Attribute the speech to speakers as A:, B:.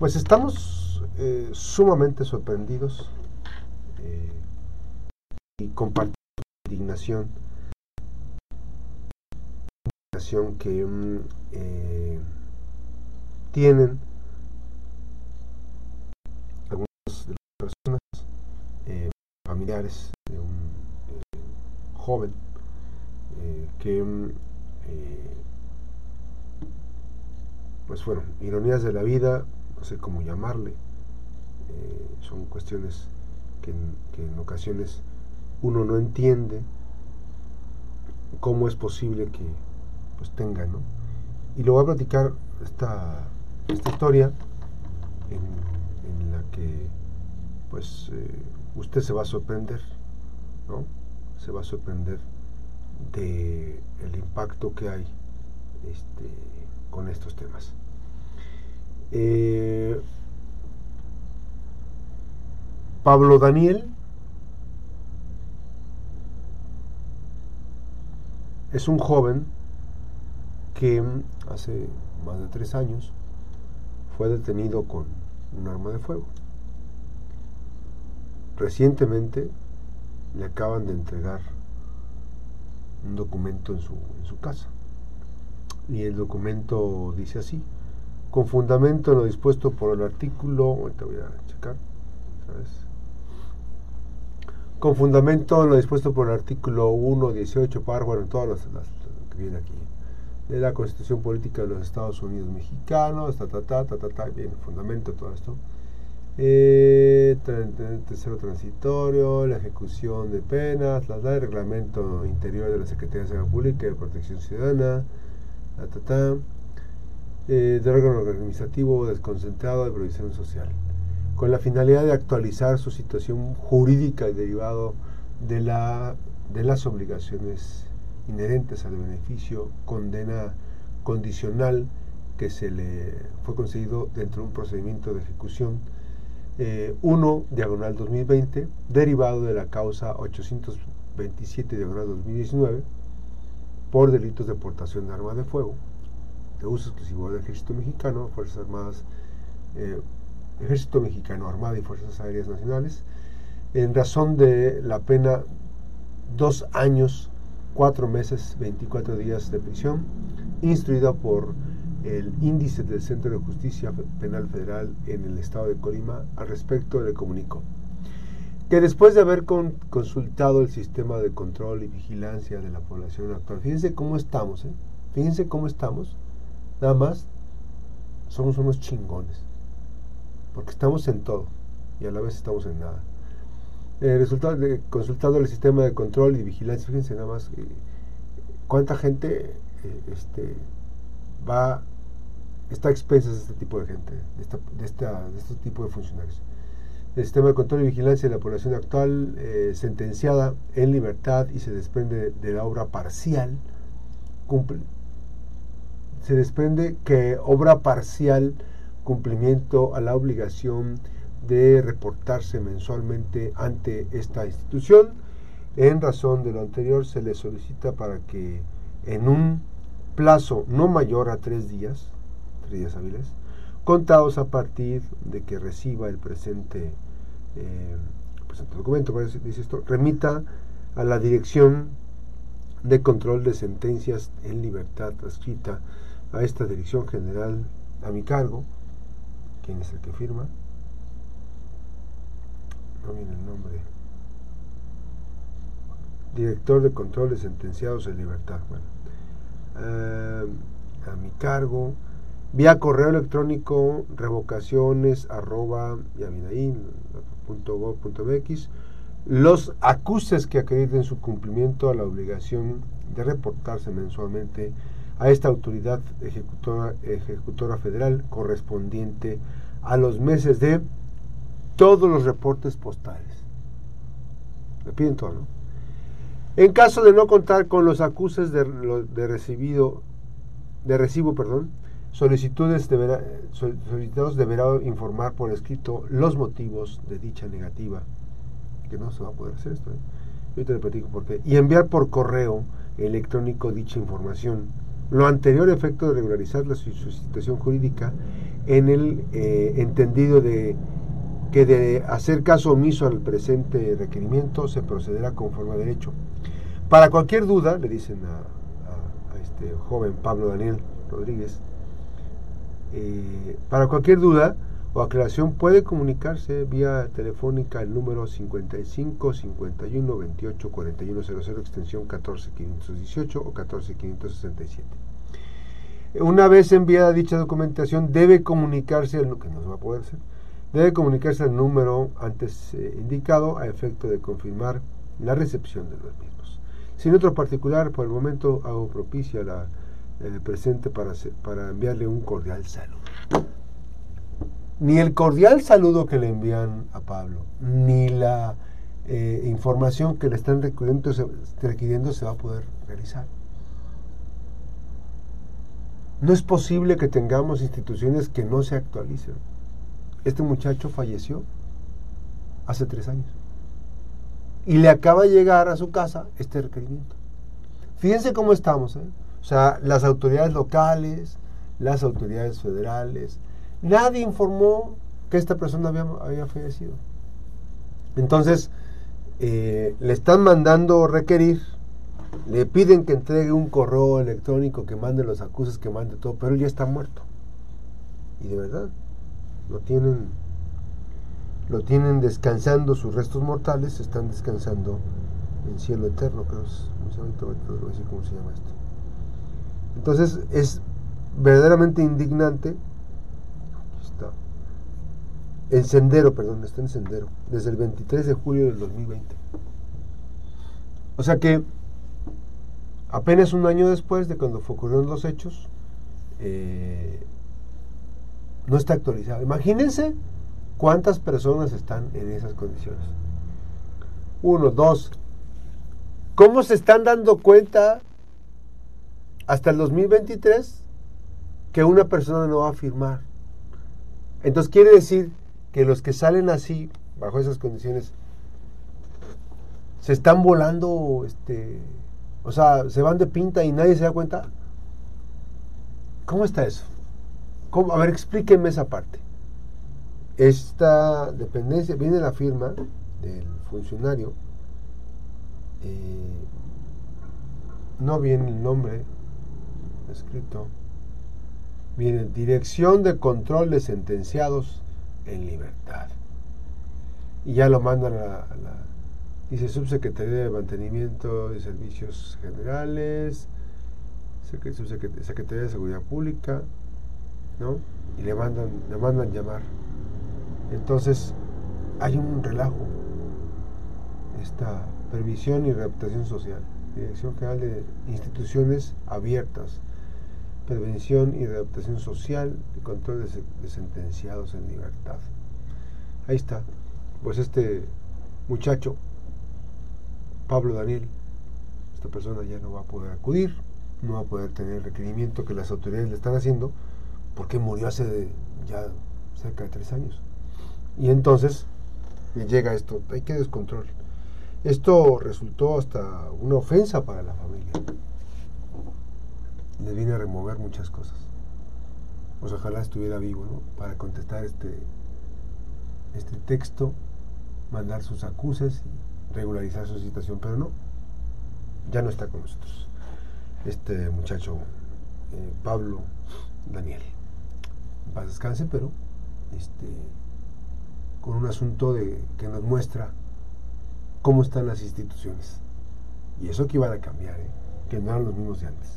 A: Pues estamos eh, sumamente sorprendidos eh, y compartimos indignación, indignación que mm, eh, tienen algunas de las personas familiares de un joven que mm, pues fueron ironías de la vida, no sé cómo llamarle, eh, son cuestiones que en, ocasiones uno no entiende cómo es posible que pues tenga, ¿no? Y lo voy a platicar esta, esta historia en, la que pues eh, usted se va a sorprender, ¿no? Se va a sorprender de impacto que hay este, con estos temas. Eh, Pablo Daniel es un joven que hace más de tres años fue detenido con un arma de fuego. Recientemente le acaban de entregar un documento en su, en su casa. Y el documento dice así, con fundamento en lo dispuesto por el artículo, ahorita voy a checar Con fundamento en lo dispuesto por el artículo 1, 18, par, bueno, todas las, que viene aquí, de la Constitución Política de los Estados Unidos Mexicanos, ta, ta, ta, ta, ta, ta bien, fundamento, todo esto. Eh, tercero transitorio, la ejecución de penas, la ley, reglamento interior de la Secretaría de Seguridad Pública y de Protección Ciudadana, ta, ta, ta eh, de órgano administrativo desconcentrado de provisión social, con la finalidad de actualizar su situación jurídica y derivado de, la, de las obligaciones inherentes al beneficio, condena condicional que se le fue concedido dentro de un procedimiento de ejecución 1 eh, diagonal 2020, derivado de la causa 827 diagonal 2019 por delitos de portación de arma de fuego de uso exclusivo del Ejército Mexicano, Fuerzas Armadas, eh, Ejército Mexicano, Armada y Fuerzas Aéreas Nacionales, en razón de la pena dos años, cuatro meses, 24 días de prisión, instruida por el índice del Centro de Justicia Penal Federal en el estado de Colima. Al respecto le comunicó que después de haber consultado el sistema de control y vigilancia de la población actual, fíjense cómo estamos, ¿eh? fíjense cómo estamos, Nada más somos unos chingones. Porque estamos en todo y a la vez estamos en nada. Eh, resultado de consultado el sistema de control y vigilancia, fíjense nada más eh, cuánta gente eh, este, va está a expensas de este tipo de gente, de, esta, de, esta, de este tipo de funcionarios. El sistema de control y vigilancia de la población actual, sentenciada en libertad y se desprende de la obra parcial, cumple, se desprende que obra parcial cumplimiento a la obligación de reportarse mensualmente ante esta institución. En razón de lo anterior, se le solicita para que en un plazo no mayor a tres días, tres días hábiles, contados a partir de que reciba el presente, eh, presente documento, dice esto, remita a la Dirección de Control de Sentencias en Libertad adscrita a esta dirección general a mi cargo. ¿Quién es el que firma? No viene el nombre. Director de control de sentenciados en libertad. Bueno, eh, a mi cargo. Vía correo electrónico revocaciones arroba los acuses que acrediten su cumplimiento a la obligación de reportarse mensualmente a esta autoridad ejecutora, ejecutora federal correspondiente a los meses de todos los reportes postales. Le piden todo, ¿no? En caso de no contar con los acuses de, recibido, de recibo, perdón, solicitudes deberá, solicitados deberá informar por escrito los motivos de dicha negativa, que no se va a poder hacer esto. ¿eh? Yo te lo por qué. Y enviar por correo electrónico dicha información lo anterior efecto de regularizar la, situación jurídica en el eh, entendido de que de hacer caso omiso al presente requerimiento se procederá conforme a derecho. Para cualquier duda, le dicen a, este joven Pablo Daniel Rodríguez, eh, para cualquier duda o aclaración puede comunicarse vía telefónica al número 55 51 28 41 00 extensión 14 518 o 14 567. Una vez enviada dicha documentación debe comunicarse, que no se va a poder debe comunicarse al número antes eh, indicado a efecto de confirmar la recepción de los mismos. Sin otro particular, por el momento hago propicia la eh, presente para, para enviarle un cordial saludo. Ni el cordial saludo que le envían a Pablo, ni la eh, información que le están requiriendo se va a poder realizar. No es posible que tengamos instituciones que no se actualicen. Este muchacho falleció hace tres años. Y le acaba de llegar a su casa este requerimiento. Fíjense cómo estamos. ¿eh? O sea, las autoridades locales, las autoridades federales, nadie informó que esta persona había, fallecido. Entonces, eh, le están mandando requerir, le piden que entregue un correo electrónico, que mande los acuses, que mande todo, pero él ya está muerto. Y de verdad, lo tienen, lo tienen descansando, sus restos mortales están descansando en cielo eterno, creo cómo se llama esto. Entonces es verdaderamente indignante. Está. En Sendero, perdón, está en Sendero, desde el 23 de julio del 2020. O sea que apenas un año después de cuando ocurrieron los hechos, eh, no está actualizado. Imagínense cuántas personas están en esas condiciones. Uno, dos. ¿Cómo se están dando cuenta hasta el 2023 que una persona no va a firmar? Entonces quiere decir que los que salen así, bajo esas condiciones, se están volando, este, o sea, se van de pinta y nadie se da cuenta. ¿Cómo está eso? A ver, explíquenme esa parte. Esta dependencia, viene la firma del funcionario, eh, no viene el nombre escrito, viene Dirección de Control de Sentenciados en Libertad. Y ya lo mandan a la, dice Subsecretaría de Mantenimiento de Servicios Generales, Secretaría de Seguridad Pública, ¿no? Y le mandan, le mandan llamar. Entonces, hay un relajo. Esta previsión y readaptación social. Dirección General de Instituciones Abiertas. Prevención y readaptación social y control de, sentenciados en libertad. Ahí está. Pues este muchacho, Pablo Daniel, esta persona ya no va a poder acudir, no va a poder tener el requerimiento que las autoridades le están haciendo porque murió hace ya cerca de tres años. Y entonces le llega esto, hay que descontrol. Esto resultó hasta una ofensa para la familia. Le viene a remover muchas cosas. Pues ojalá estuviera vivo, ¿no? Para contestar este, este texto, mandar sus acuses y regularizar su situación, pero no, ya no está con nosotros. Este muchacho, eh, Pablo Daniel paz descanse, pero este, con un asunto de, que nos muestra cómo están las instituciones. Y eso que iban a cambiar, ¿eh? que no eran los mismos de antes.